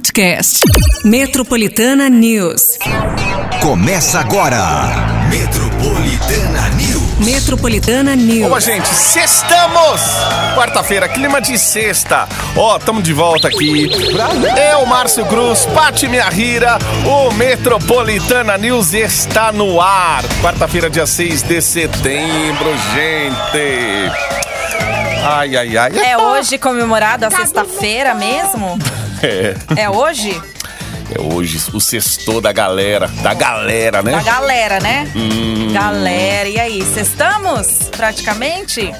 podcast. Metropolitana News. Começa agora. Metropolitana News. Metropolitana News. Boa, gente, sextamos! Quarta-feira, clima de sexta. Ó, tamo de volta aqui. Eu, Márcio Cruz, Pati Rira, o Metropolitana News está no ar. Quarta-feira, dia 6 de setembro, gente. Ai, ai, ai. É hoje comemorado a sexta-feira mesmo? É, É hoje? é hoje o sextou da galera. Da galera, né? Da galera, né? Hum. Galera, e aí, sextamos praticamente?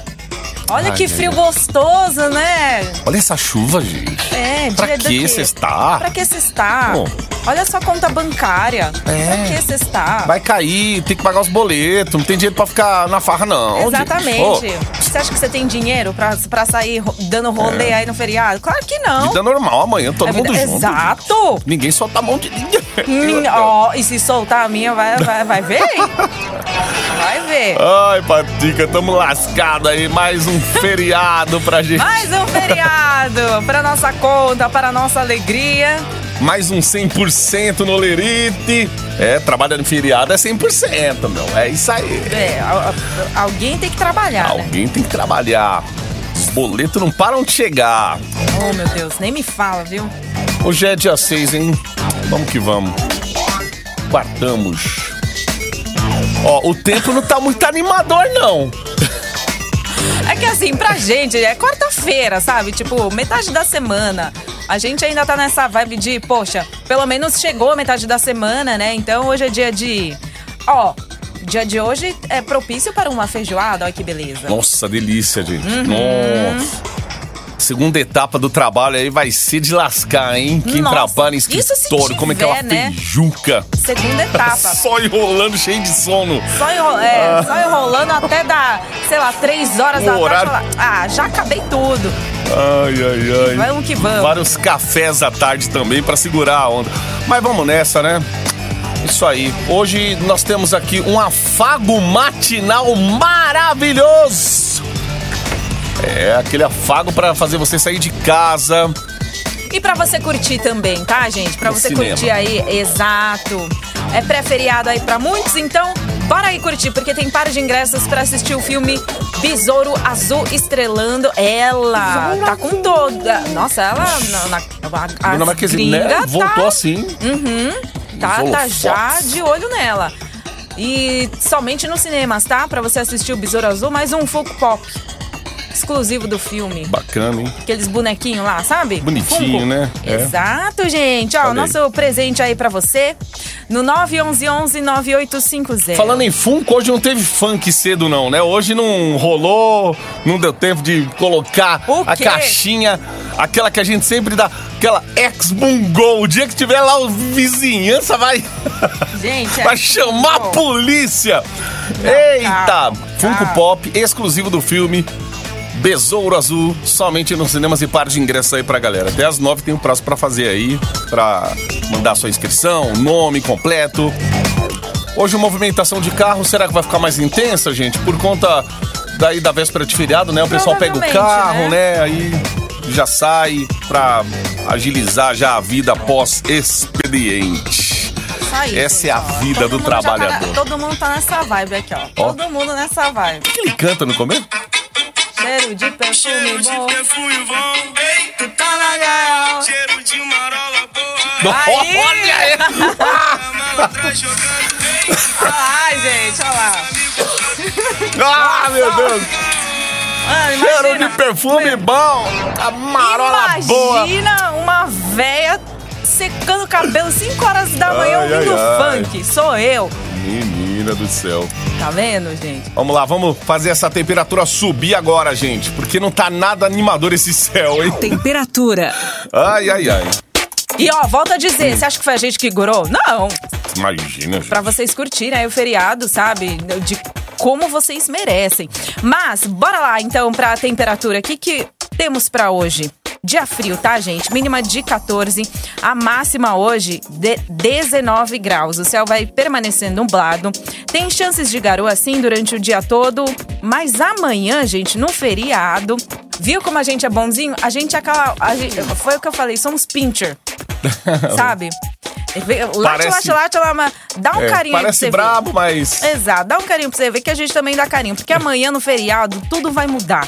Olha Ai, que frio gostoso, né? Olha essa chuva, gente. É, Pra que sextar? Pra que cestar? Bom. Olha sua conta bancária. É. Pra que cestar? Vai cair, tem que pagar os boletos, não tem dinheiro pra ficar na farra, não. gente. Exatamente. Ô, Você acha que você tem dinheiro pra, pra sair dando rolê aí no feriado? Claro que não. É. vida normal, amanhã todo É mundo vida- junto. Exato. Ninguém solta a mão de ninguém. Ó, e se soltar a minha, vai, vai, vai ver? hein? Vai ver. Ai, Patica, tamo lascado aí. Mais um feriado pra gente. Mais um feriado para nossa conta, para nossa alegria. Mais um 100% no Lerite. É, trabalhar no feriado é 100%, meu. É isso aí. É, alguém tem que trabalhar, né? Alguém tem que trabalhar. Os boletos não param de chegar. Oh, meu Deus, nem me fala, viu? Hoje é dia 6, hein? Vamos que vamos. Quartamos. Ó, o tempo não tá muito animador, não. É que assim, pra gente, é quarta-feira, sabe? Tipo, metade da semana. A gente ainda tá nessa vibe de, poxa, pelo menos chegou a metade da semana, né? Então hoje é dia de. Ó, dia de hoje é propício para uma feijoada, olha que beleza. Nossa, delícia, gente. Uhum. Nossa. Segunda etapa do trabalho aí vai ser de lascar, hein? Quem Nossa, trabalha em escritório, como é que é uma tiver, né? feijuca. Segunda etapa. Só enrolando, cheio de sono. Só, enro- é, só enrolando até dar, sei lá, três horas O da tarde. horário- falar, Ah, já acabei tudo. Ai, ai, ai. Vamos que vamos. Vários cafés à tarde também pra segurar a onda. Mas vamos nessa, né? Isso aí. Hoje nós temos aqui um afago matinal maravilhoso. É, aquele afago pra fazer você sair de casa. E pra você curtir também, tá, gente? Pra No você cinema. curtir aí, exato. É pré-feriado aí pra muitos, então bora aí curtir, porque tem par de ingressos pra assistir o filme Besouro Azul estrelando ela. Tá com toda. Nossa, ela na, na, a, a Marquezine, né? tá- Voltou assim. Tá, Os tá holofotes. já de olho nela. E somente nos cinemas, tá? Pra você assistir o Besouro Azul, mais um Funko Pop. Exclusivo do filme. Bacana, hein? Aqueles bonequinhos lá, sabe? Bonitinho, Funko. né? É. Exato, gente. Ó, o nosso presente aí pra você no 911-9850. Falando em Funko, hoje não teve funk cedo, não, né? Hoje não rolou, não deu tempo de colocar a caixinha, aquela que a gente sempre dá, aquela ex-bungou. O dia que tiver lá, o vizinhança vai, Gente, é vai chamar a polícia. Eita! calma, Funko calma. Pop, exclusivo do filme. Besouro Azul, somente nos cinemas e par de ingressos aí pra galera. Até às nove tem um prazo pra fazer aí, pra mandar sua inscrição, nome completo. Hoje a movimentação de carro, será que vai ficar mais intensa, gente? Por conta daí da véspera de feriado, né? O pessoal pega o carro, né? né? Aí já sai pra agilizar já a vida pós-expediente. Aí, Essa é a ó. vida do já tá na- trabalhador. todo mundo tá nessa vibe aqui, ó. Todo mundo nessa vibe. O que ele canta no começo? Cheiro de perfume Cheiro de bom. perfume bom, ei, Tu tá na gaiola. cheiro de marola boa. Aí! Olha aí! A malandra jogando, ei, Ai, gente, olha lá. Ah, meu Deus! Mano, Cheiro imagina. de perfume bom! A marola boa! Imagina uma véia secando o cabelo 5 horas da manhã Ai, ouvindo ai, ai. funk. Sou eu. Menina do céu. Tá vendo, gente? Vamos lá, vamos fazer essa temperatura subir agora, gente. Porque não tá nada animador esse céu, hein? Temperatura. Ai, ai, ai. E ó, volta a dizer, você acha que foi a gente que gorou? Não. Imagina, gente. Pra vocês curtirem aí o feriado, sabe? De como vocês merecem. Mas, bora lá então pra temperatura. O que, que temos pra hoje? Dia frio, tá, gente? Mínima de 14, a máxima hoje de 19 graus. O céu vai permanecer nublado. Tem chances de garoa assim durante o dia todo, mas amanhã, gente, no feriado, viu como a gente é bonzinho? A gente é aquela. a gente- foi o que eu falei, somos pincher. sabe? Late, Parece- late, late, lá, mas dá um É, carinho aí pra parece você ver. brabo, mas. Exato, dá um carinho pra você ver que a gente também dá carinho. Porque amanhã no feriado tudo vai mudar.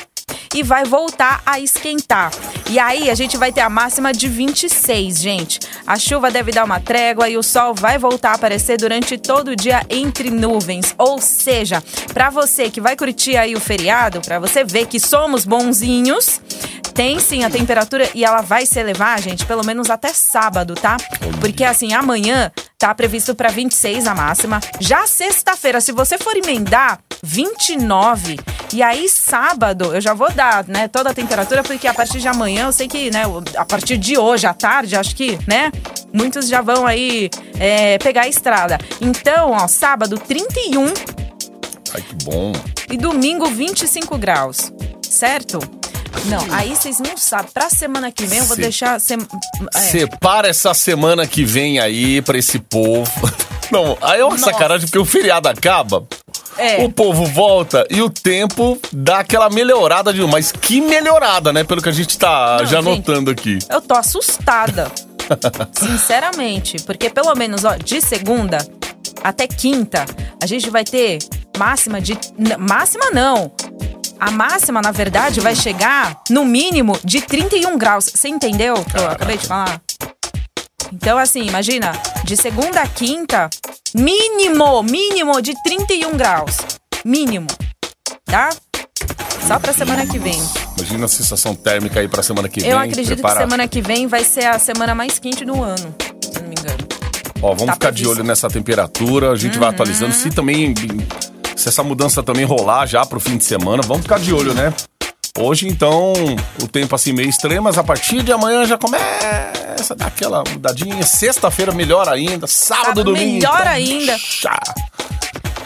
E vai voltar a esquentar. E aí a gente vai ter a máxima de 26, gente. A chuva deve dar uma trégua e o sol vai voltar a aparecer durante todo o dia entre nuvens. Ou seja, pra você que vai curtir aí o feriado, pra você ver que somos bonzinhos, tem sim a temperatura e ela vai se elevar, gente, pelo menos até sábado, tá? Porque assim, amanhã tá previsto pra 26 a máxima. Já sexta-feira, se você for emendar, 29. E aí sábado, eu já vou dar, né, toda a temperatura porque a partir de amanhã, eu sei que, né, a partir de hoje à tarde, acho que, né, muitos já vão aí é, pegar a estrada. Então, ó, sábado 31 Ai, que bom. e domingo 25 graus, certo? Não, aí vocês não sabem. Pra semana que vem eu vou Se- deixar. Sem, é. Separa essa semana que vem aí pra esse povo. Não, aí é uma Nossa. sacanagem porque o feriado acaba. É. O povo volta e o tempo dá aquela melhorada de. Mas que melhorada, né? Pelo que a gente tá Não, já gente. notando aqui. Eu tô assustada. Sinceramente. Porque pelo menos, ó, de segunda até quinta, a gente vai ter máxima de. n- Máxima não. A máxima, na verdade, vai chegar no mínimo de 31 graus. Você entendeu eu acabei de falar? Então, assim, imagina, de segunda a quinta, mínimo, mínimo de 31 graus. Mínimo. Tá? Só pra semana que vem. Imagina a sensação térmica aí pra semana que vem. Eu acredito Prepara- que semana que vem vai ser a semana mais quente do ano, se não me engano. Ó, vamos tá ficar de olho nessa temperatura, a gente vai atualizando. Se também. Se essa mudança também rolar já pro fim de semana, vamos ficar de olho, né? Hoje, então, o tempo assim meio estranho, mas a partir de amanhã já começa a dar aquela mudadinha. Sexta-feira melhor ainda, sábado, Sábado, domingo. melhor então, ainda. chá.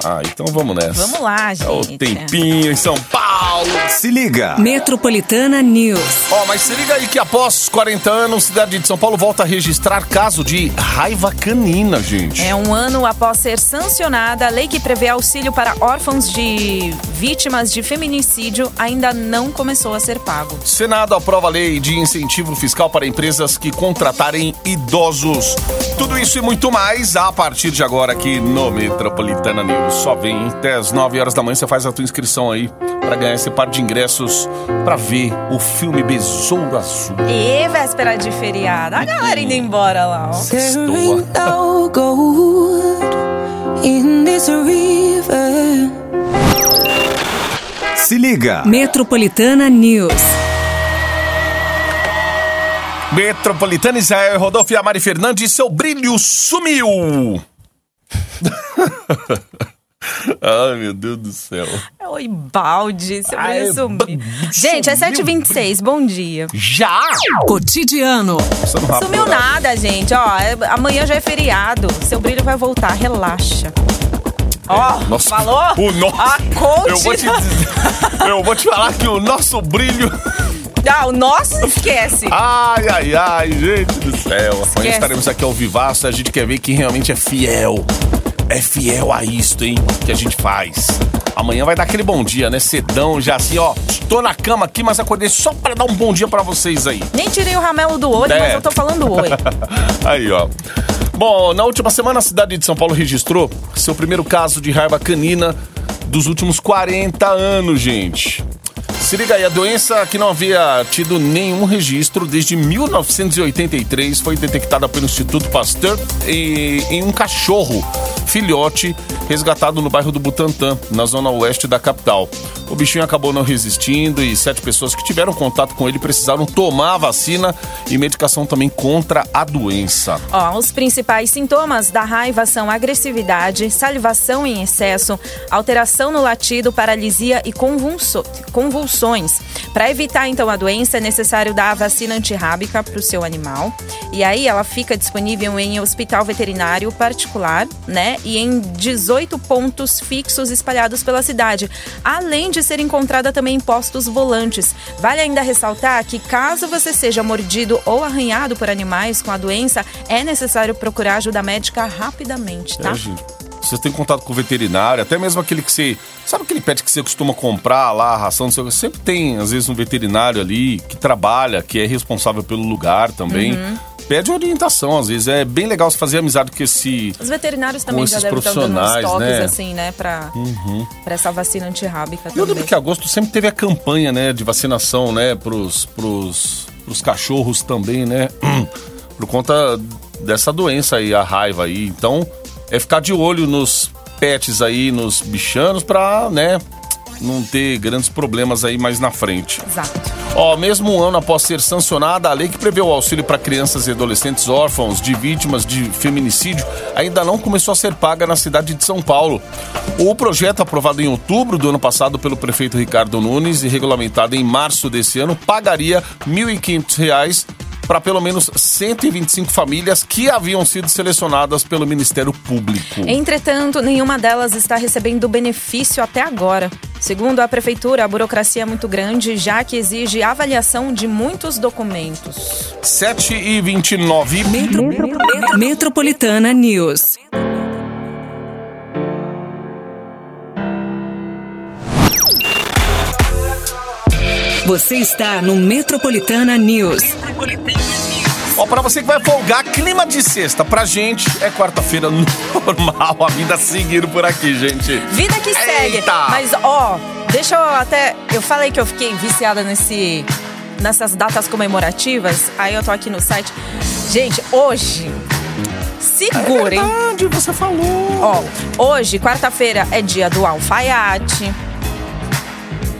Ah, então vamos nessa. Vamos lá, É o gente. tempinho em São Paulo. Se liga. Metropolitana News. Ó, mas se liga aí que após 40 anos, cidade de São Paulo volta a registrar caso de raiva canina, gente. É um ano após ser sancionada, a lei que prevê auxílio para órfãos de vítimas de feminicídio ainda não começou a ser pago. Senado aprova a lei de incentivo fiscal para empresas que contratarem idosos. Tudo isso e muito mais a partir de agora aqui no Metropolitana News. Só vem até as 9 horas da manhã, você faz a tua inscrição aí para ganhar esse par de ingressos para ver o filme Besouro Azul. E véspera de feriado, a galera indo embora lá, ó. Estou. this river. Se liga. Metropolitana News. Metropolitana Israel Rodolfo e a Mari Fernandes, seu brilho sumiu! Ai, meu Deus do céu. Oi, balde, seu Ai, brilho sumiu. b- Gente, é sumiu. 7h26, bom dia. Já? Cotidiano. Rápido, Sumiu né? nada, gente. Ó, é- amanhã já é feriado. Seu brilho vai voltar, relaxa. Ó, Nossa, falou? o nosso- A coach. Eu vou te dizer, eu vou te falar que o nosso brilho. Ah, o nosso esquece. Ai, ai, ai, gente do céu. Amanhã Esquece. estaremos aqui ao vivaço. A gente quer ver quem realmente é fiel. É fiel a isto, hein? Que a gente faz. Amanhã vai dar aquele bom dia, né? Cedão, já assim, ó. Tô na cama aqui, mas acordei só pra dar um bom dia pra vocês aí. Nem tirei o ramelo do olho, É. mas eu tô falando oi. Aí, ó. Bom, na última semana a cidade de São Paulo registrou seu primeiro caso de raiva canina dos últimos 40 anos, gente. Se liga aí, a doença que não havia tido nenhum registro desde 1983 foi detectada pelo Instituto Pasteur e- em um cachorro filhote resgatado no bairro do Butantã, na zona oeste da capital. O bichinho acabou não resistindo e sete pessoas que tiveram contato com ele precisaram tomar a vacina e medicação também contra a doença. Ó, os principais sintomas da raiva são agressividade, salivação em excesso, alteração no latido, paralisia e convulso- convulsões. Para evitar então a doença, é necessário dar a vacina antirrábica para o seu animal. E aí ela fica disponível em hospital veterinário particular, né? E em 18 pontos fixos espalhados pela cidade, além de ser encontrada também em postos volantes. Vale ainda ressaltar que caso você seja mordido ou arranhado por animais com a doença, é necessário procurar ajuda médica rapidamente, tá? É. Você tem contato com o veterinário, até mesmo aquele que você. Sabe aquele pet que você costuma comprar lá, a ração, quê? Sempre tem, às vezes, um veterinário ali que trabalha, que é responsável pelo lugar também. Uhum. Pede orientação, às vezes. É bem legal você fazer amizade com esse. Os veterinários também já devem estar dando uns toques, né? assim, né? Pra, pra essa vacina antirrábica Eu lembro que agosto sempre teve a campanha, né, de vacinação, né, pros, pros, pros cachorros também, né? Por conta dessa doença aí, a raiva aí. Então, é ficar de olho nos pets aí, nos bichanos, pra, né, não ter grandes problemas aí mais na frente. Exato. Ó, mesmo um ano após ser sancionada, a lei que prevê o auxílio para crianças e adolescentes órfãos de vítimas de feminicídio ainda não começou a ser paga na cidade de São Paulo. O projeto, aprovado em outubro do ano passado pelo prefeito Ricardo Nunes e regulamentado em março desse ano, pagaria R$ 1.500 para pelo menos 125 famílias que haviam sido selecionadas pelo Ministério Público. Entretanto, nenhuma delas está recebendo benefício até agora. Segundo a prefeitura, a burocracia é muito grande, já que exige avaliação de muitos documentos. 7 e 29. Metropolitana News. Você está no Metropolitana News. Ó, pra você que vai folgar, clima de sexta. Pra gente é quarta-feira normal, a vida seguindo por aqui, gente. Vida que segue. Eita! Mas, ó, deixa eu até. Eu falei que eu fiquei viciada nesse. Nessas datas comemorativas. Aí eu tô aqui no site. Gente, hoje. Segurem. Verdade, você falou. Ó, hoje, quarta-feira, é dia do alfaiate.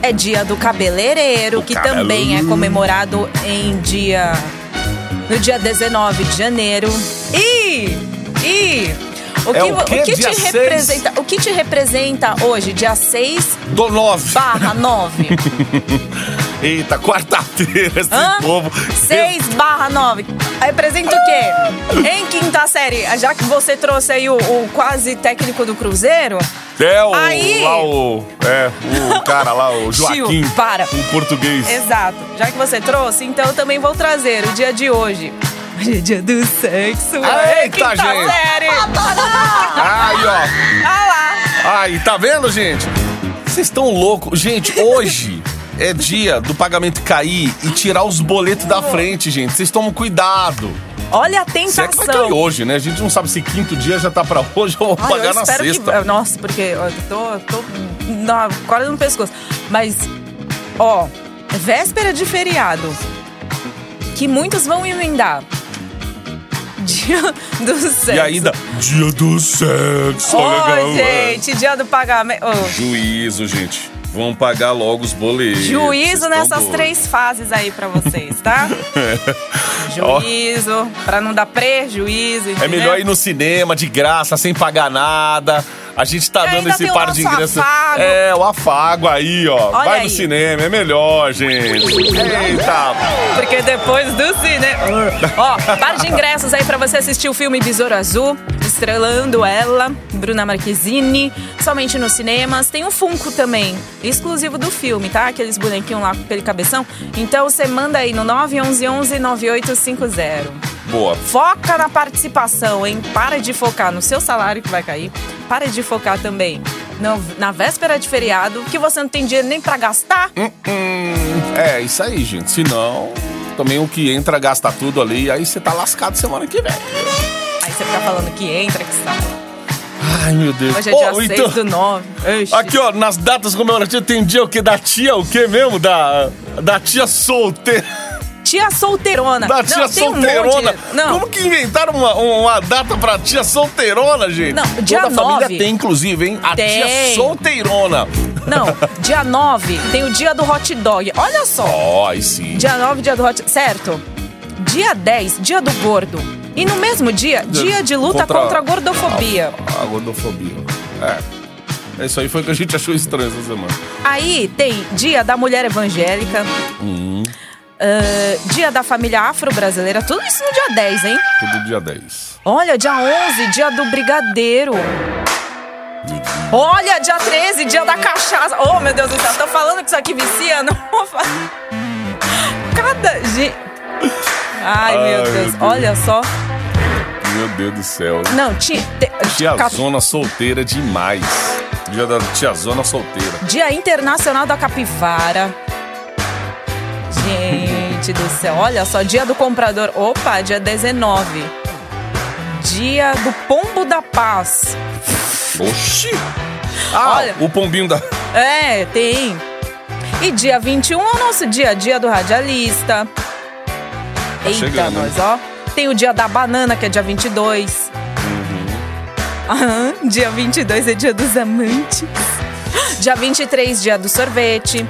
É dia do cabeleireiro, O que cabelo. também é comemorado em dia. No dia 19 de janeiro. E. E. O que, É o quê? o que te seis? representa? O que te representa hoje, dia 6 Do 9. barra 9? Eita, quarta-feira, esse Hã? povo. 6 barra 9. Representa o quê? Em quinta série, já que você trouxe aí o, o quase técnico do Cruzeiro, É o. Aí. Lá o. É, o cara lá, o Joaquim. Tio, para. O português. Exato. Já que você trouxe, então eu também vou trazer o dia de hoje. Hoje é dia do sexo. Eita, quinta gente. série. Aí, ó. Ah lá. Aí, tá vendo, gente? Vocês estão loucos. Gente, hoje é dia do pagamento cair e tirar os boletos da frente, gente. Vocês tomam cuidado. Olha a Se é que vai cair tentação. hoje, né? A gente não sabe se quinto dia já tá pra hoje ou Ai, pagar na sexta. que. Nossa, porque eu tô, tô na, quase no pescoço. Mas, ó, véspera de feriado. Que muitos vão emendar. Dia do sexo. E ainda, dia do sexo. Legal, é. gente, dia do pagamento. Ô, Juízo, gente. Vão pagar logo os boletos. Juízo nessas três fases aí pra vocês, tá? Juízo, pra não dar prejuízo. É melhor ir no cinema de graça, sem pagar nada. A gente tá dando esse par de ingressos. afago. É, o afago aí, ó. Olha Vai aí. no cinema, é melhor, gente. Eita. Porque depois do cinema. Ó, par de ingressos aí pra você assistir o filme Besouro Azul, estrelando ela, Bruna Marquezine, somente nos cinemas. Tem um Funko também, exclusivo do filme, tá? Aqueles bonequinhos lá com aquele cabeção. Então você manda aí no 911 9850. Boa. Foca na participação, hein? Para de focar no seu salário que vai cair. Para de focar também no- na véspera de feriado, que você não tem dinheiro nem pra gastar. Hum, é, isso aí, gente. Senão, também o que entra gasta tudo ali, aí você tá lascado semana que vem. Aí você fica falando que entra, que sai. Ai, meu Deus. Hoje é dia Ô, 6 então, do 9. Ixi. Aqui, ó, nas datas comemorativas tem dia o quê? Da tia, o quê mesmo? Da, da tia solteira. Tia solteirona. Da tia não, tem um solteirona. monte. Não, Como que inventaram uma, uma data pra tia solteirona, gente? Não, dia Toda a família nove. tem, inclusive, hein? A Tem. tia solteirona. não. Dia 9 tem o dia do hot dog. Olha só. Ó, aí sim. Dia 9, dia do hot... Certo. Dia 10, dia do gordo. E no mesmo dia, dia de luta Contra- contra, a gordofobia. A, a gordofobia. É. Isso aí foi o que a gente achou estranho essa semana. Aí tem dia da mulher evangélica. Hum. Ah, dia da família afro-brasileira. Tudo isso no dia 10, hein? Tudo dia 10. Olha, dia 11, dia do brigadeiro. Olha, dia 13, dia da cachaça. Oh, meu Deus do céu, tô falando que isso aqui vicia, não vou falar. Cada gente. Ai, meu Ai, Deus. meu Deus. Olha só. Meu Deus do céu. Não, tinha. te- Tiazona solteira demais. Dia da tiazona solteira. Dia Internacional da Capivara. Gente. Gente do céu. Olha só, dia do comprador. Opa, dia 19. Dia do pombo da paz. Oxi! Ah, Olha. o pombinho da. É, tem. E dia 21 é o nosso dia, dia do radialista. Eita, chegando, nós, ó. Tem o dia da banana, que é dia 22. Aham, dia 22 é dia dos amantes. Dia 23, dia do sorvete.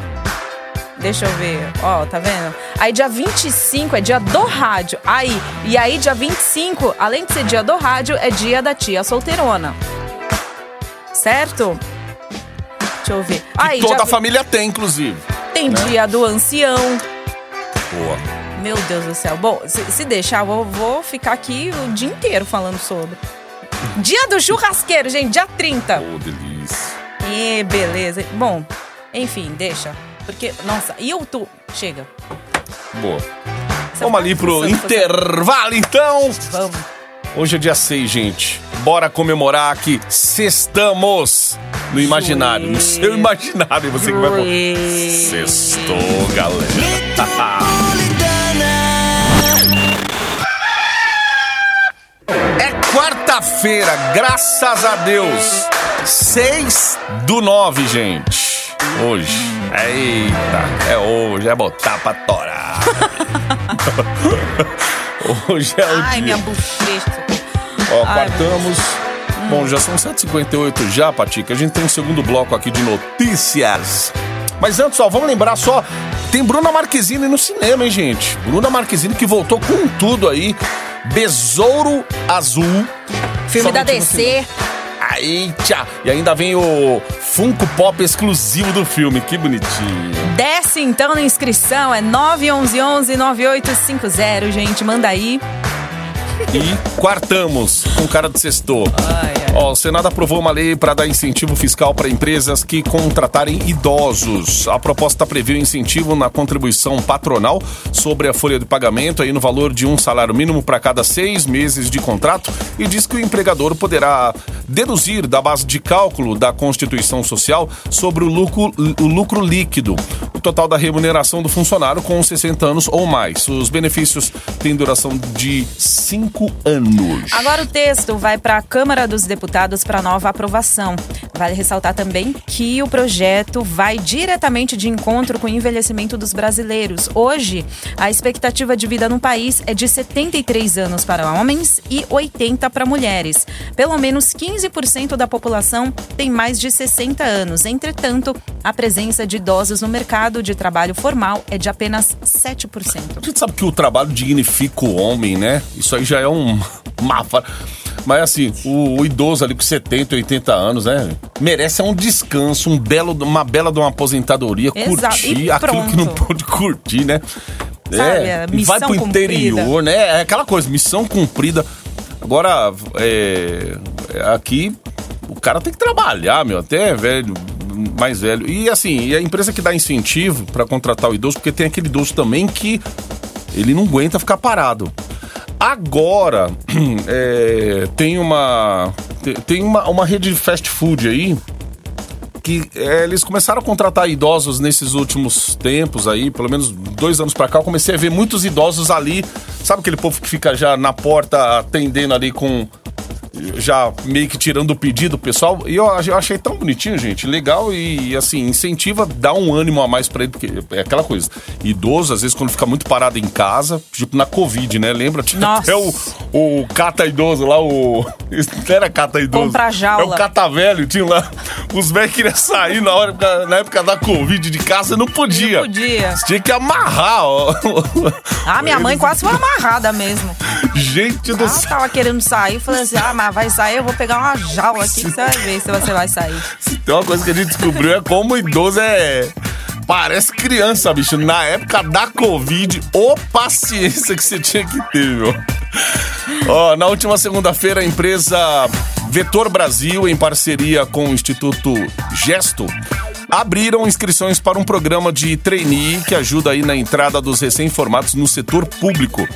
Deixa eu ver. Ó, tá vendo? Aí dia 25 é dia do rádio. Aí, e aí dia 25, além de ser dia do rádio, é dia da tia solteirona. Certo? Deixa eu ver. Aí, Toda dia a família tem, inclusive. tem dia do ancião. Boa. Meu Deus do céu. Bom, se, se deixar, eu vou, vou ficar aqui o dia inteiro falando sobre. Dia do churrasqueiro, gente, dia 30. Ô, delícia. E beleza. Bom, enfim, deixa. Porque, nossa, e eu tô. Chega. Boa. Você Vamos ali pro intervalo, então. Vamos. Hoje é dia 6, gente. Bora comemorar que sextamos no imaginário, no seu imaginário. Você que vai. Uê. Sextou, galera. É quarta-feira, graças a Deus. 6 do 9, gente. Hoje. Eita, é hoje, é botar pra torar. hoje é o Ai, dia. minha bochecha. Ó, Ai, quartamos. Bom, já são 7h58 já, Patica. A gente tem um segundo bloco aqui de notícias. Mas antes, ó, vamos lembrar só. Tem Bruna Marquezine no cinema, hein, gente? Bruna Marquezine que voltou com tudo aí. Besouro Azul. Filme da Somente DC. Aí, tchau. E ainda vem o Funko Pop exclusivo do filme. Que bonitinho. Desce então na inscrição, é 911-9850, gente. Manda aí. E quartamos com cara de sextor. Ó, o Senado aprovou uma lei para dar incentivo fiscal para empresas que contratarem idosos. A proposta prevê o incentivo na contribuição patronal sobre a folha de pagamento aí no valor de um salário mínimo para cada seis meses de contrato e diz que o empregador poderá deduzir da base de cálculo da Constituição Social sobre o lucro, o lucro líquido, o total da remuneração do funcionário com 60 anos ou mais. Os benefícios têm duração de cinco anos. Agora o texto vai para a Câmara dos Deputados para nova aprovação. Vale ressaltar também que o projeto vai diretamente de encontro com o envelhecimento dos brasileiros. Hoje, a expectativa de vida no país é de 73 anos para homens e 80 para mulheres. Pelo menos 15% da população tem mais de 60 anos. Entretanto, a presença de idosos no mercado de trabalho formal é de apenas 7%. A gente sabe que o trabalho dignifica o homem, né? Isso aí já é um mapa. Mas assim, o, o idoso ali com 70, 80 anos, né? Merece um descanso, um belo, uma bela de uma aposentadoria, Exato, curtir aquilo que não pode curtir, né? Sabe, é, e vai pro interior, cumprida. né? É aquela coisa, missão cumprida. Agora, é, é, aqui o cara tem que trabalhar, meu, até velho, mais velho. E assim, e a empresa que dá incentivo para contratar o idoso, porque tem aquele idoso também que ele não aguenta ficar parado. Agora, é, tem uma te- tem uma, uma rede de fast food aí que é, eles começaram a contratar idosos nesses últimos tempos aí, pelo menos dois anos pra cá, eu comecei a ver muitos idosos ali, sabe aquele povo que fica já na porta atendendo ali com já meio que tirando o pedido do pessoal. E eu, eu achei tão bonitinho, gente. Legal e, assim, incentiva, dá um ânimo a mais pra ele, porque é aquela coisa. Idoso, às vezes, quando fica muito parado em casa, tipo na Covid, né? Lembra? Tinha Nossa. até o, o cata idoso lá, o. Não era cata idoso. Compra jaula. É o cata velho, tinha lá. Os velhos queriam sair na, hora, na época da Covid de casa, não podia. Não podia. Você tinha que amarrar, ó. Ah, minha mãe quase foi amarrada mesmo. Gente do Ela céu. tava querendo sair, falei assim: ah, mas vai sair, eu vou pegar uma jaula aqui que você vai ver se você vai sair. Tem uma coisa que a gente descobriu é como idoso é. Parece criança, bicho. Na época da Covid, ô paciência que você tinha que ter, meu. Ó, na última segunda-feira, a empresa Vetor Brasil, em parceria com o Instituto Gesto, abriram inscrições para um programa de trainee que ajuda aí na entrada dos recém-formados no setor público.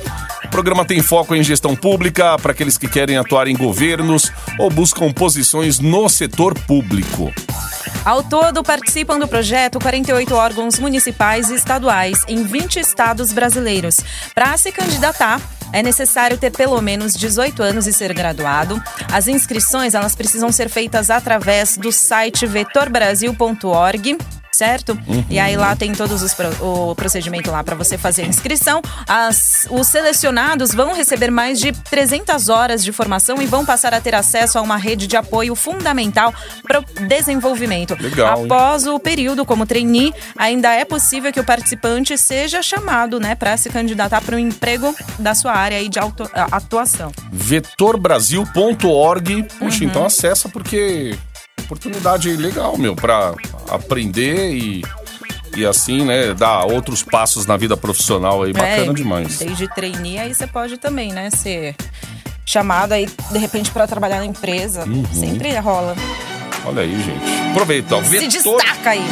O programa tem foco em gestão pública para aqueles que querem atuar em governos ou buscam posições no setor público. Ao todo, participam do projeto 48 órgãos municipais e estaduais em 20 estados brasileiros. Para se candidatar, é necessário ter pelo menos 18 anos e ser graduado. As inscrições elas precisam ser feitas através do site vetorbrasil.org certo? E aí lá tem todos os o procedimento lá para você fazer a inscrição. As- os selecionados vão receber mais de 300 horas de formação e vão passar a ter acesso a uma rede de apoio fundamental para o desenvolvimento. Legal, hein? Após o período como trainee, ainda é possível que o participante seja chamado, né, para se candidatar para um emprego da sua área aí de auto- atuação. vetorbrasil.org. Puxa, Uhum. então acessa porque oportunidade legal, meu, pra aprender e, e assim, né, dar outros passos na vida profissional aí. Bacana É, demais. Desde trainee, aí você pode também, né, ser chamado aí, de repente, para trabalhar na empresa. Uhum. Sempre rola. Olha aí, gente. Aproveita, ó. Se destaca aí.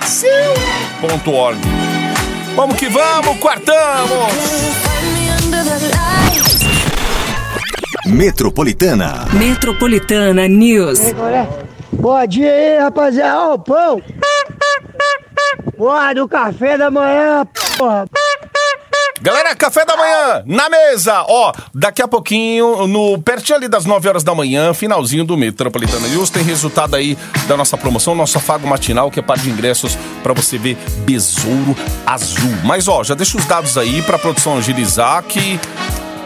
Vetorbrasil.org. Vamos que vamos, quartamos! Metropolitana. Metropolitana News. Bom dia aí, rapaziada. Ó, o pão. Porra, do café da manhã, porra. Galera, café da manhã na mesa. Ó, daqui a pouquinho, no pertinho ali das 9 horas da manhã, finalzinho do Metropolitana News, tem resultado aí da nossa promoção, nosso afago matinal, que é par de ingressos pra você ver Besouro Azul. Mas ó, já deixa os dados aí pra produção agilizar que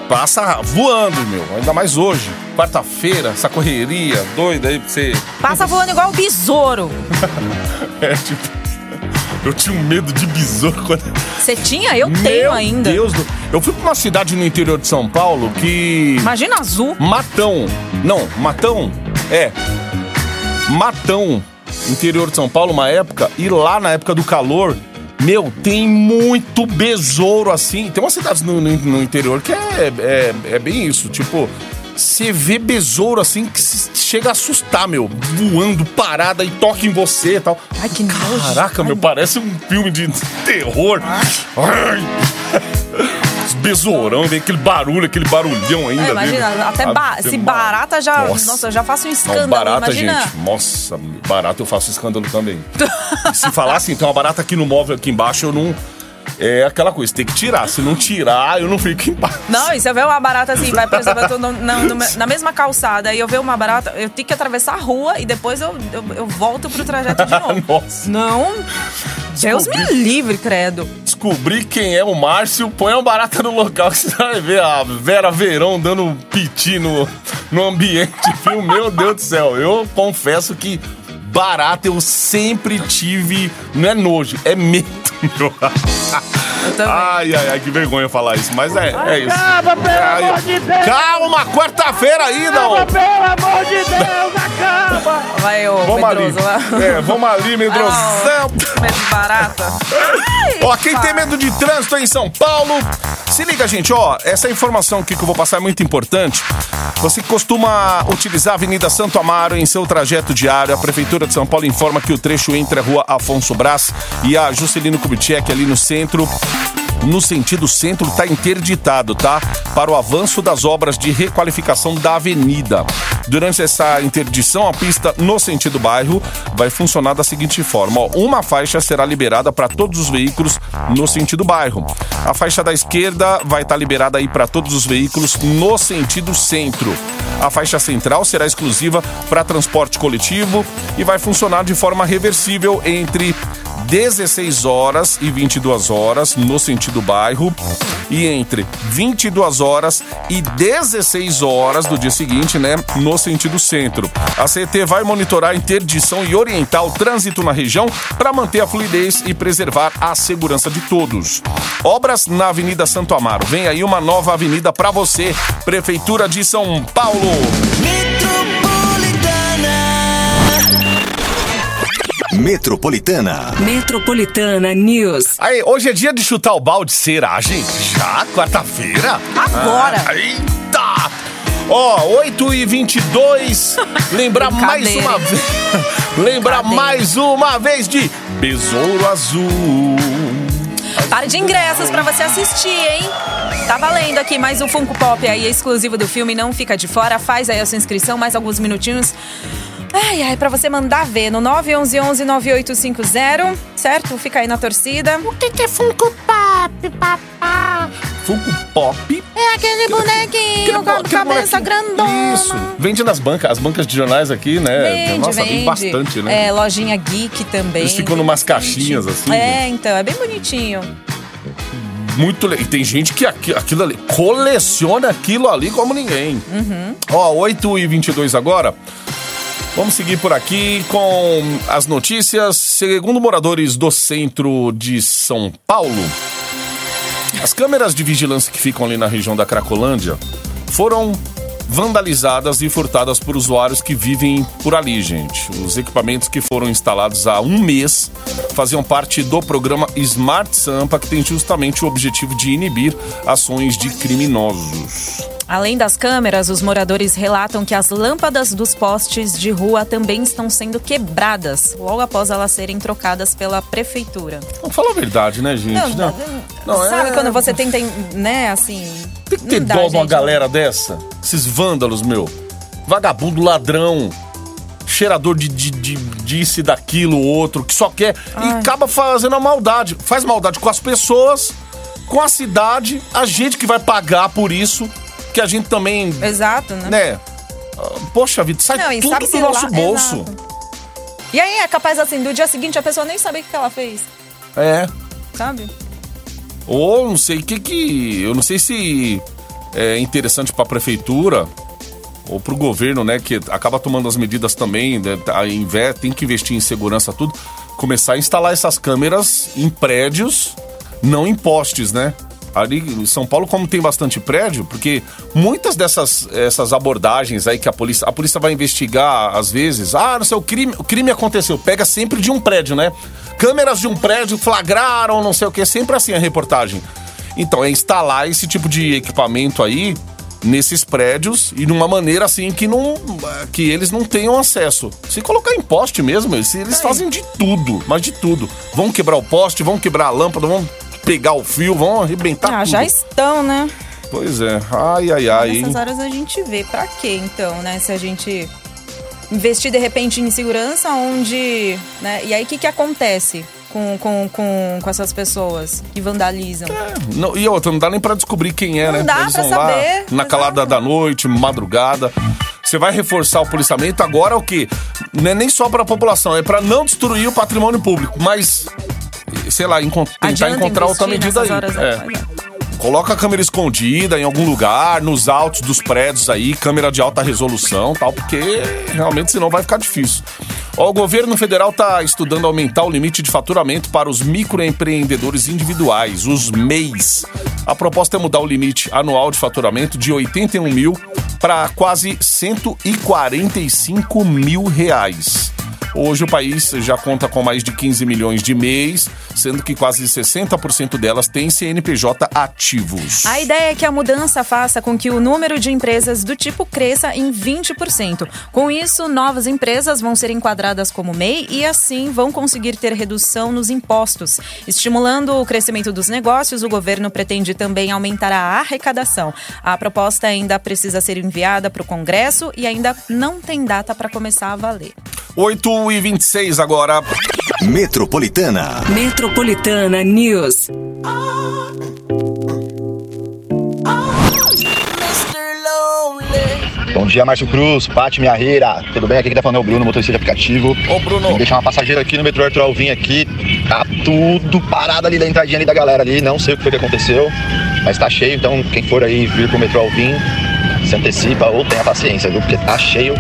passa voando, meu. Ainda mais hoje, quarta-feira, essa correria doida aí pra você. Passa voando igual o besouro. É tipo. Eu tinha um medo de besouro quando. Você tinha? Eu tenho Meu ainda. Deus do... Eu fui pra uma cidade no interior de São Paulo que. Imagina azul. Matão. Não, Matão? É. Matão, interior de São Paulo, uma época, e lá na época do calor, meu, tem muito besouro assim. Tem umas cidades no, no- no interior que é, é, é bem isso, tipo. Você vê besouro assim que chega a assustar, meu. Voando, parada e toca em você e tal. Ai, que nojo. Caraca, meu, parece um filme de terror. Ai. Os besourão, vem aquele barulho, aquele barulhão ainda. É, imagina, dele. até ba se barata já. Nossa. Nossa, eu já faço um Não, escândalo. barata, imagina. gente. Nossa, barata eu faço escândalo também. Se falar assim, tem uma barata aqui no móvel aqui embaixo, eu não. É aquela coisa, tem que tirar. Se não tirar, eu não fico em paz. Não, e se eu ver uma barata assim, vai, por exemplo, eu tô no- na, no- na mesma calçada e eu ver uma barata, eu tenho que atravessar a rua e depois eu, eu, eu volto pro trajeto de novo. Nossa. Não. Deus me livre, credo. Descobrir quem é o Márcio, põe uma barata no local que você vai ver a Vera Verão dando um piti no, no ambiente, viu? Meu Deus do céu. Eu confesso que barata eu sempre tive. Não é nojo, é medo, meu. Ai, ai, ai, que vergonha falar isso, mas é, é isso. Acaba, pelo Ai, amor de Deus. Calma, quarta-feira ainda, ó. Acaba, pelo amor de Deus, acaba. Vai, ô, Vamos ali. medroso lá. É, vamos ali, medrosão. Medo de barata. Ó, quem tem medo de trânsito em São Paulo, se liga, gente, ó, essa informação aqui que eu vou passar é muito importante. Você que costuma utilizar a Avenida Santo Amaro em seu trajeto diário, a Prefeitura de São Paulo informa que o trecho entre a rua Afonso Brás e a Juscelino Kubitschek ali no centro no sentido centro está interditado, tá? Para o avanço das obras de requalificação da avenida. Durante essa interdição, a pista no sentido bairro vai funcionar da seguinte forma: ó, uma faixa será liberada para todos os veículos no sentido bairro. A faixa da esquerda vai estar liberada aí para todos os veículos no sentido centro. A faixa central será exclusiva para transporte coletivo e vai funcionar de forma reversível entre 16 horas e 22 horas no sentido bairro e entre 22 horas e 16 horas do dia seguinte, né, no sentido centro. A CT vai monitorar a interdição e orientar o trânsito na região para manter a fluidez e preservar a segurança de todos. Obras na Avenida Santo Amaro. Vem aí uma nova avenida para você, Prefeitura de São Paulo. Metropolitana. Metropolitana News. Aí, hoje é dia de chutar o balde, será, gente? Já? Quarta-feira? Agora. Ah, eita! Ó, 8 e 22 Lembrar mais uma vez. Lembrar mais uma vez de Besouro Azul. Para de ingressos pra você assistir, hein? Tá valendo aqui mais um Funko Pop aí exclusivo do filme. Não fica de fora. Faz aí a sua inscrição, mais alguns minutinhos. Ai, ai, pra você mandar ver no 911-9850, certo? Fica aí na torcida. O que, que é Funko Pop, papá? Funko Pop? É aquele bonequinho com a cabeça grandona. Isso. Vende nas bancas, as bancas de jornais aqui, né? Vende, Nossa, vende. vem bastante, né? É, lojinha geek também. Eles ficam numas caixinhas, assim, É, então, é bem bonitinho. Muito legal. E tem gente que aqui- aquilo ali coleciona aquilo ali como ninguém. Uhum. Ó, 8 e 22 agora. Vamos seguir por aqui com as notícias. Segundo moradores do centro de São Paulo, as câmeras de vigilância que ficam ali na região da Cracolândia foram vandalizadas e furtadas por usuários que vivem por ali, gente. Os equipamentos que foram instalados há um mês faziam parte do programa Smart Sampa, que tem justamente o objetivo de inibir ações de criminosos. Além das câmeras, os moradores relatam que as lâmpadas dos postes de rua também estão sendo quebradas, logo após elas serem trocadas pela prefeitura. Vamos falar a verdade, né, gente? Não, Não, não, sabe é- quando você tenta, né, assim... Tem que ter dó de uma galera dessa. Esses vândalos, meu. Vagabundo, ladrão. Cheirador de, de, de disso e daquilo, outro, que só quer. E acaba fazendo a maldade. Faz maldade com as pessoas, com a cidade, a gente que vai pagar por isso, que a gente também. Exato, né? Né? Poxa vida, sai Não, tudo sabe do nosso lá- bolso. Exato. E aí é capaz, assim, do dia seguinte a pessoa nem saber o que ela fez, É. sabe? Ou não sei o que que. Eu não sei se é interessante pra prefeitura ou pro governo, né? Que acaba tomando as medidas também, né, a inve- tem que investir em segurança, tudo. Começar a instalar essas câmeras em prédios, não em postes, né? Ali em São Paulo, como tem bastante prédio, porque muitas dessas essas abordagens aí que a polícia. A polícia vai investigar, às vezes, ah, não sei, o crime, o crime aconteceu. Pega sempre de um prédio, né? Câmeras de um prédio flagraram, não sei o que, sempre assim a reportagem. Então, é instalar esse tipo de equipamento aí nesses prédios e de uma maneira assim que não que eles não tenham acesso. Se colocar em poste mesmo, eles, eles fazem de tudo, mas de tudo. Vão quebrar o poste, vão quebrar a lâmpada, vão pegar o fio, vão arrebentar ah, tudo. já estão, né? Pois é. Ai, ai, ai. hein? Nessas horas a gente vê. Pra quê, então, né? Se a gente investir, de repente, em segurança, onde... Né? E aí, o que que acontece com, com, com, com essas pessoas que vandalizam? Não, e outra, não dá nem pra descobrir quem é, Não né? dá Eles pra vão lá saber. na calada Exato. da noite, madrugada. Você vai reforçar o policiamento agora é o quê? Não é nem só pra população, é pra não destruir o patrimônio público, mas sei lá, tentar Adianta encontrar outra medida aí. É. Coloca a câmera escondida em algum lugar, nos altos dos prédios aí, câmera de alta resolução tal, porque realmente senão vai ficar difícil. O governo federal está estudando aumentar o limite de faturamento para os microempreendedores individuais, os MEIs. A proposta é mudar o limite anual de faturamento de 81 mil para quase 145 mil reais. Hoje o país já conta com mais de 15 milhões de MEIs, sendo que quase 60% delas têm CNPJ ativos. A ideia é que a mudança faça com que o número de empresas do tipo cresça em 20%. Com isso, novas empresas vão ser enquadradas como MEI e assim vão conseguir ter redução nos impostos. Estimulando o crescimento dos negócios, o governo pretende também aumentar a arrecadação. A proposta ainda precisa ser enviada para o Congresso e ainda não tem data para começar a valer. 8 e 26 agora. Metropolitana. Metropolitana News. Bom dia, Márcio Cruz, Pati Miarreira. Tudo bem? Aqui quem tá falando é o Bruno, motorista de aplicativo. Ô, Bruno. Vim deixar uma passageira aqui no metrô Arthur Alvim aqui. Tá tudo parado ali da entradinha ali da galera ali. Não sei o que foi que aconteceu, mas tá cheio. Então, quem for aí vir pro metrô Alvim, se antecipa ou tenha paciência, viu? Porque tá cheio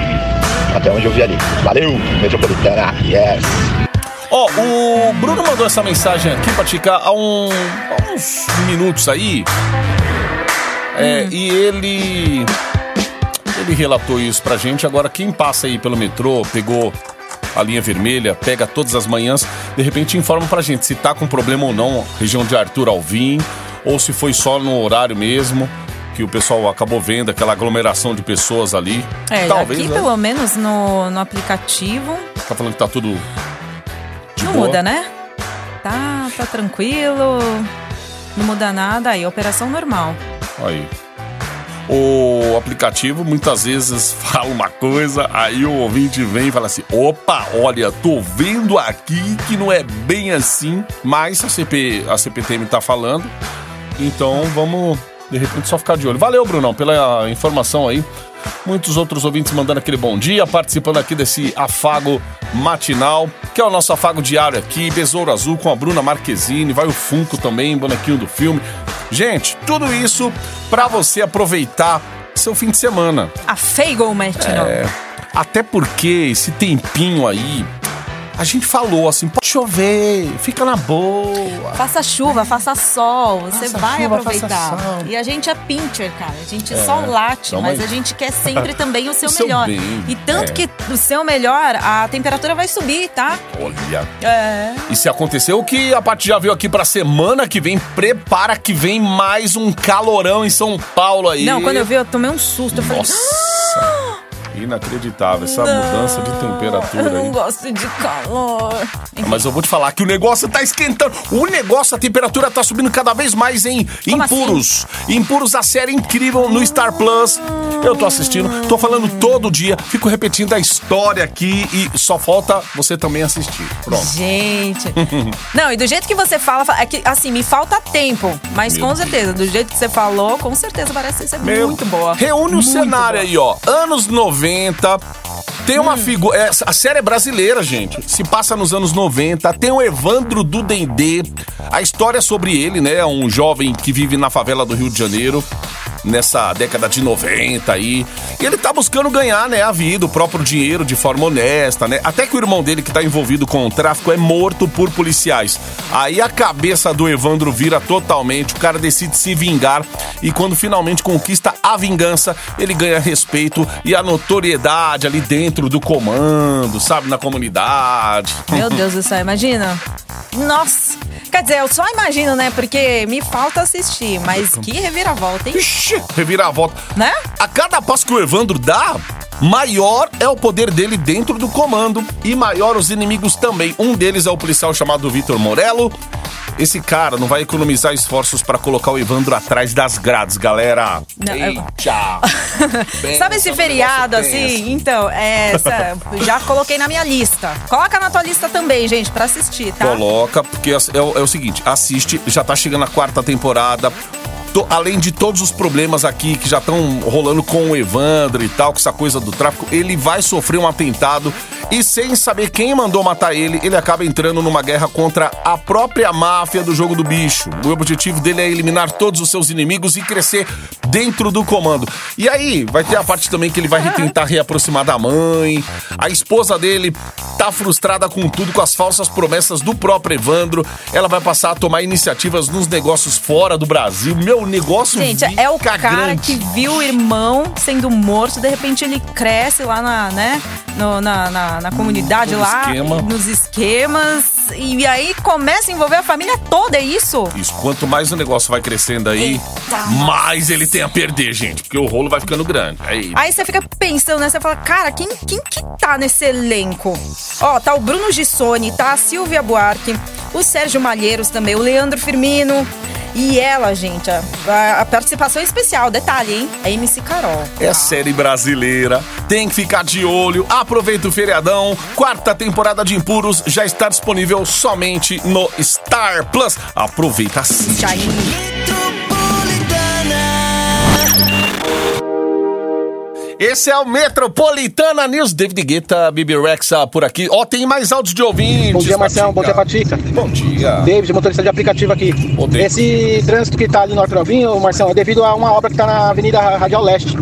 até onde eu vi ali. Valeu, Metropolitana. Yes. Ó, o Bruno mandou essa mensagem aqui pra Tica há, um- há uns minutos aí. É, e ele. Ele relatou isso pra gente. Agora, quem passa aí pelo metrô, pegou a linha vermelha, pega todas as manhãs, de repente informa pra gente se tá com problema ou não, região de Arthur Alvim, ou se foi só no horário mesmo, que o pessoal acabou vendo aquela aglomeração de pessoas ali. É, Talvez, aqui né? pelo menos no, no aplicativo Tá falando que tá tudo. não boa. muda, né? Tá, tá tranquilo, não muda nada aí, operação normal. Aí. o aplicativo muitas vezes fala uma coisa, aí o ouvinte vem e fala assim: opa, olha, tô vendo aqui que não é bem assim, mas a, CP, a CPTM tá falando, então vamos de repente só ficar de olho. Valeu, Brunão, pela informação aí. Muitos outros ouvintes mandando aquele bom dia, participando aqui desse afago matinal, que é o nosso afago diário aqui. Besouro Azul com a Bruna Marquezine, vai o Funko também, bonequinho do filme. Gente, tudo isso pra você aproveitar seu fim de semana. Afeigo matinal. É, até porque esse tempinho aí, a gente falou assim, pode chover, fica na boa. Faça chuva, faça sol, você Faça vai chuva, aproveitar. E a gente é pincher, cara. A gente só late, então mas é- a gente quer sempre também o seu O seu melhor. bem, e tanto é. que o seu melhor, a temperatura vai subir, tá? Olha. É. E se aconteceu o que a Paty já veio aqui pra semana que vem, prepara que vem mais um calorão em São Paulo aí. Não, quando eu vi, eu tomei um susto. Eu falei, Nossa! Inacreditável essa "Não, mudança de temperatura Eu não aí. gosto de calor. Mas eu vou te falar que o negócio tá esquentando. O negócio, a temperatura tá subindo cada vez mais em Como assim? Impuros. Impuros, a série incrível no Star Plus. Eu tô assistindo, tô falando todo dia, fico repetindo a história aqui e só falta você também assistir. Pronto. Gente. Não, e do jeito que você fala, é que assim, me falta tempo. Mas Meu com Deus. certeza, do jeito que você falou, com certeza parece ser Meu, muito boa. Reúne o Muito cenário boa. aí, ó. Anos 90. Tem Hum. uma figura. é, a série é brasileira, gente. Se passa nos anos 90. Tem o Evandro do Dendê. A história é sobre ele, né? Um jovem que vive na favela do Rio de Janeiro. Nessa década de 90 aí. E ele tá buscando ganhar, né, a vida, o próprio dinheiro de forma honesta, né? Até que o irmão dele, que tá envolvido com o tráfico, é morto por policiais. Aí a cabeça do Evandro vira totalmente, o cara decide se vingar. E quando finalmente conquista a vingança, ele ganha respeito e a notoriedade ali dentro do comando, sabe, na comunidade. Meu Deus do céu, imagina. Nossa. Quer dizer, eu só imagino, né? Porque me falta assistir. Mas que reviravolta, hein? Ixi, reviravolta. Né? A cada passo que o Evandro dá, maior é o poder dele dentro do comando e maior os inimigos também. Um deles é o policial chamado Vitor Morello. Esse cara não vai economizar esforços pra colocar o Evandro atrás das grades, galera. Não, eu- Eita! Sabe esse feriado assim? Então, é, essa, já coloquei na minha lista. Coloca na tua lista também, gente, pra assistir, tá? Coloca, porque é, o- é o seguinte, assiste, já tá chegando a quarta temporada. To- além de todos os problemas aqui que já estão rolando com o Evandro e tal, com essa coisa do tráfico, ele vai sofrer um atentado e sem saber quem mandou matar ele, ele acaba entrando numa guerra contra a própria máfia do jogo do bicho. O objetivo dele é eliminar todos os seus inimigos e crescer dentro do comando. E aí, vai ter a parte também que ele vai tentar reaproximar da mãe. A esposa dele tá frustrada com tudo, com as falsas promessas do próprio Evandro. Ela vai passar a tomar iniciativas nos negócios fora do Brasil. Meu negócio Gente, é o cara grande. que viu o irmão sendo morto, de repente ele cresce lá na, né, no- na, na, na comunidade No lá, esquema. nos esquemas, e aí começa a envolver a família toda, é isso? Isso, quanto mais o negócio vai crescendo aí, Eita, mais ele tem a perder, gente. Porque o rolo vai ficando grande. Aí, Aí você fica pensando, né? Você fala, cara, quem, quem que tá nesse elenco? Ó, tá o Bruno Gissoni, tá a Silvia Buarque, o Sérgio Malheiros também, o Leandro Firmino. E ela, gente, a, a- a participação especial, detalhe, hein? É MC Carol. É série brasileira, tem que ficar de olho. Aproveita o feriadão. Quarta temporada de Impuros já está disponível somente no Star Plus. Aproveita. Já Esse é o Metropolitana News. David Guetta, Bibi Rexa por aqui. Ó, tem mais áudios de ouvintes. Bom dia, Marcelo. Bom dia, Patica. Bom dia. David, motorista de aplicativo aqui. David. Esse trânsito que tá ali no Artrovinho, Marcelo, é devido a uma obra que tá na Avenida Radial Leste.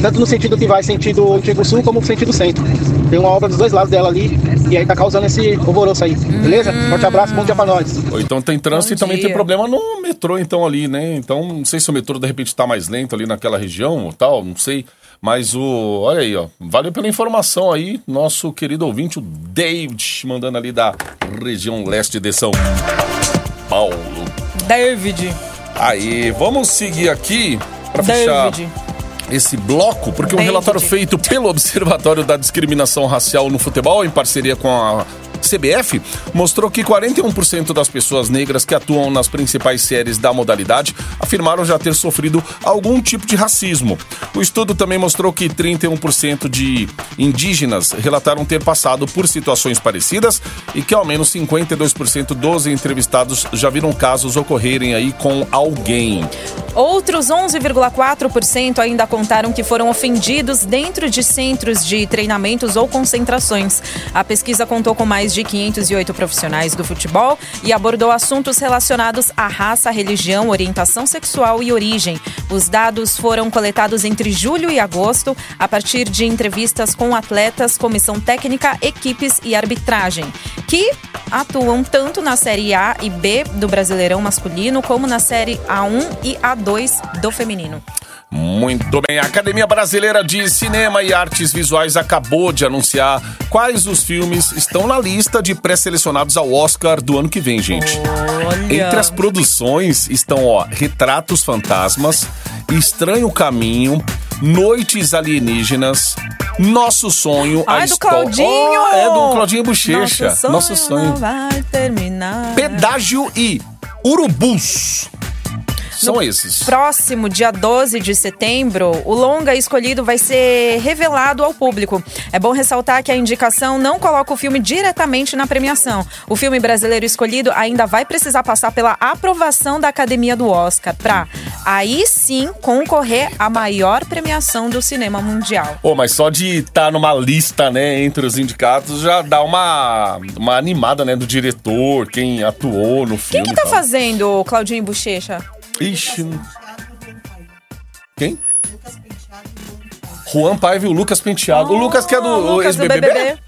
Tanto no sentido que vai sentido Antigo Sul, como no sentido centro. Tem uma obra dos dois lados dela ali, e aí tá causando esse alvoroço aí. Beleza? Forte abraço, bom dia pra nós. Então tem trânsito Bom e também dia. tem problema no metrô, então, ali, né? Então, não sei se o metrô de repente tá mais lento ali naquela região ou tal, não sei. Mas o. Olha aí, ó. Valeu pela informação aí, nosso querido ouvinte, o David, mandando ali da região leste de São Paulo. David. Aí, vamos seguir aqui pra fechar esse bloco, porque um David. relatório feito pelo Observatório da Discriminação Racial no Futebol, em parceria com a CBF mostrou que 41% das pessoas negras que atuam nas principais séries da modalidade afirmaram já ter sofrido algum tipo de racismo. O estudo também mostrou que 31% de indígenas relataram ter passado por situações parecidas e que ao menos 52% dos entrevistados já viram casos ocorrerem aí com alguém. Outros 11,4% ainda contaram que foram ofendidos dentro de centros de treinamentos ou concentrações. A pesquisa contou com mais de 508 profissionais do futebol e abordou assuntos relacionados à raça, religião, orientação sexual e origem. Os dados foram coletados entre julho e agosto, a partir de entrevistas com atletas, comissão técnica, equipes e arbitragem, que atuam tanto na Série A e B do Brasileirão masculino, como na Série A1 e A2 do feminino. Muito bem, a Academia Brasileira de Cinema e Artes Visuais acabou de anunciar quais os filmes estão na lista de pré-selecionados ao Oscar do ano que vem, gente. Entre as produções estão, ó, Retratos Fantasmas, Estranho Caminho, Noites Alienígenas, Nosso Sonho, Ai, a do Histó- Claudinho! Oh, é do Claudinho Bochecha. Nosso sonho, Nosso sonho. não vai terminar. Pedágio e Urubus. São No esses. Próximo dia 12 de setembro, o longa escolhido vai ser revelado ao público. É bom ressaltar que a indicação não coloca o filme diretamente na premiação. O filme brasileiro escolhido ainda vai precisar passar pela aprovação da Academia do Oscar para aí sim concorrer à maior premiação do cinema mundial. Pô, mas só de estar numa lista, né, entre os indicados, já dá uma, uma animada, né, do diretor, quem atuou no Quem filme. que e tá fazendo o Claudinho Bochecha? Ixi. Quem? Juan Paiva e o Lucas Penteado. o Lucas que é do Oh, ex-BBB? BBB.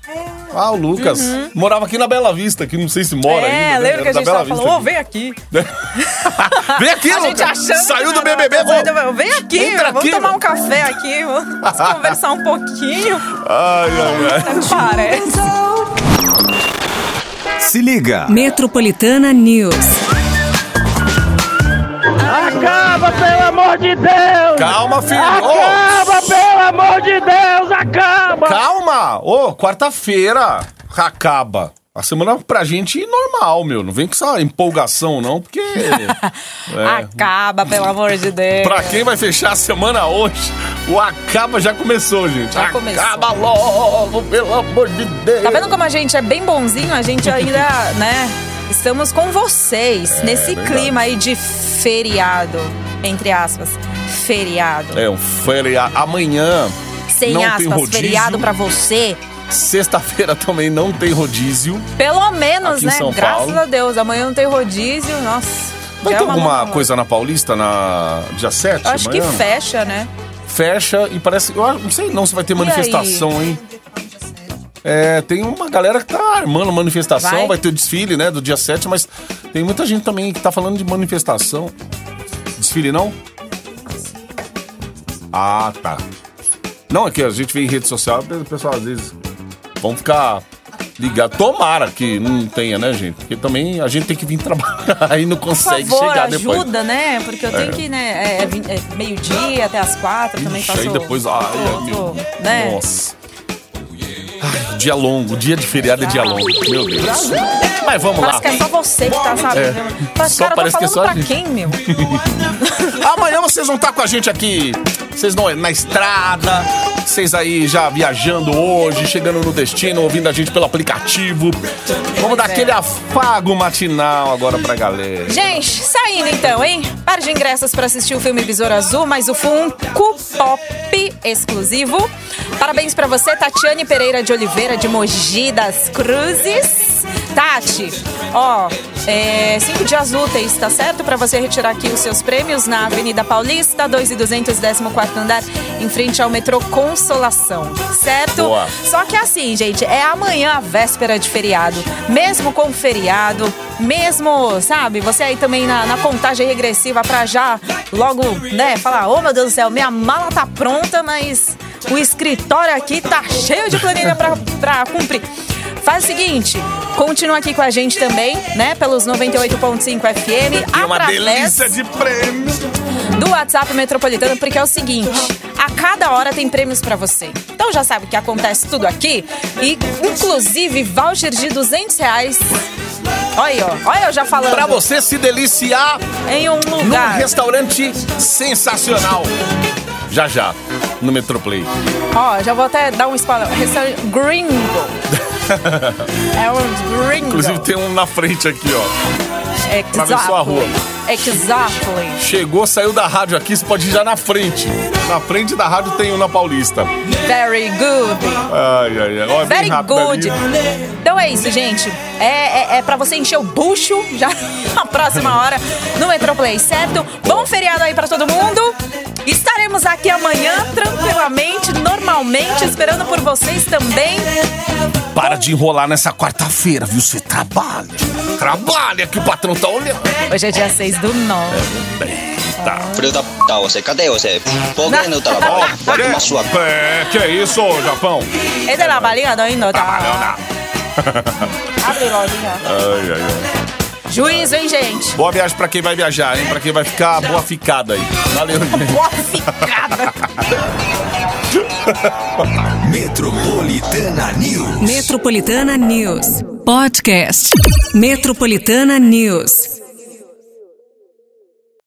Ah, o Lucas. Morava aqui na Bela Vista, que não sei se mora é, ainda. né? lembra que a gente Bela tava Vista falando, ô, aqui. vem aqui. Vem aqui, A gente Lucas. achando Saiu do BBB, não, Vem aqui, Entra vamos aqui, tomar mano. um café aqui, vamos conversar um pouquinho. Ai, ai, ai. Parece. Se liga. Metropolitana News. Acaba, pelo amor de Deus! Calma, filho. Acaba, pelo amor de Deus! Acaba! Calma! Ô, quarta-feira acaba. A semana pra gente é normal, meu. Não vem com essa empolgação, não, porque. é, Acaba, pelo amor de Deus. Pra quem vai fechar a semana hoje, o acaba já começou, gente. Já começou. Acaba logo, pelo amor de Deus. Tá vendo como a gente é bem bonzinho? A gente ainda, né? Estamos com vocês nesse É verdade. clima aí de feriado, entre aspas. Feriado. É um feriado. Amanhã. Sem não tem aspas, rodízio. feriado pra você. Sexta-feira também não tem rodízio. Pelo menos, né? Graças Paulo. a Deus. Amanhã não tem rodízio. Nossa. Vai ter é uma alguma coisa na Paulista na dia 7? Acho que amanhã? fecha, né? fecha e parece. Eu acho- não sei não se vai ter E manifestação, hein? É, tem uma galera que tá armando manifestação, vai? Vai? ter o desfile, né, do dia 7, mas tem muita gente também que tá falando de manifestação. Desfile não? Ah, tá. Não, é que a gente vê em rede social, o pessoal às vezes vão ficar ligados. Tomara que não tenha, né, gente? Porque também a gente tem que vir trabalhar aí não Por consegue favor, chegar ajuda, depois. né? Porque eu tenho que, né? É, vin- é meio-dia até as quatro também Ixi, faço. aí depois, ai, ai, meu, né? Nossa. Ai, dia longo, dia de feriado é dia longo, meu Deus. Mas vamos lá. Parece que é só você que tá sabendo. É. Mas, Só cara, parece tô que é só a pra gente. quem, meu? Amanhã vocês vão estar com a gente aqui. Vocês vão na estrada, vocês aí já viajando hoje, chegando no destino, ouvindo a gente pelo aplicativo. Vamos dar é. aquele afago matinal agora pra galera. Gente, saindo então, hein? Par de ingressos pra assistir o filme Besouro Azul, mais o Funko Pop exclusivo. Parabéns pra você, Tatiane Pereira de Oliveira, de Mogi das Cruzes. Tati, ó, é, cinco dias úteis, tá certo? Pra você retirar aqui os seus prêmios na Avenida Paulista, 2 e 200, 14 andar, em frente ao metrô Consolação, certo? Boa. Só que assim, gente, é amanhã a véspera de feriado. Mesmo com feriado, mesmo, sabe, você aí também na, na contagem regressiva pra já logo, né, falar, ô meu Deus do céu, minha mala tá pronta, mas o escritório aqui tá cheio de planilha pra cumprir. Faz o seguinte, continua aqui com a gente também, né, pelos 98.5 FM, É uma delícia de prêmio. do WhatsApp Metropolitano, porque é o seguinte: a cada hora tem prêmios pra você. Então já sabe que acontece tudo aqui e, inclusive, voucher de 200 reais. Olha aí, ó. Olha eu já falando. Pra você se deliciar Em um num lugar. restaurante sensacional. Já já, no Metroplay. Ó, já vou até dar um spoiler. Restaurante Gringo. é um Gringo. Inclusive tem um na frente aqui, ó. exactly. ver sua rua. Exactly. Chegou, saiu da rádio aqui, você pode ir já na frente. Na frente da rádio tem um na Paulista. Very good. Ai, ai, ai. Ó, Very good. ali. Então é isso, gente. É, é, é pra você encher o bucho já na próxima hora no Metroplay, certo? Bom feriado aí pra todo mundo. Estaremos aqui amanhã tranquilamente, normalmente, esperando por vocês também. Para de enrolar nessa quarta-feira, viu? Você trabalha. Trabalha que o patrão tá olhando. Hoje é dia 6 do 9. Tá. Filho da puta, você, cadê você? Por que não trabalha? Vai tomar sua É, que é isso, Japão? É de la balinha do indo, Trabalhando. tá? Abre lojinha. Ai, ai, ai. Juízo, hein, gente? Boa viagem pra quem vai viajar, hein? Pra quem vai ficar, boa ficada aí. Valeu, gente. Boa ficada. Metropolitana News. Metropolitana News. Podcast. Metropolitana News.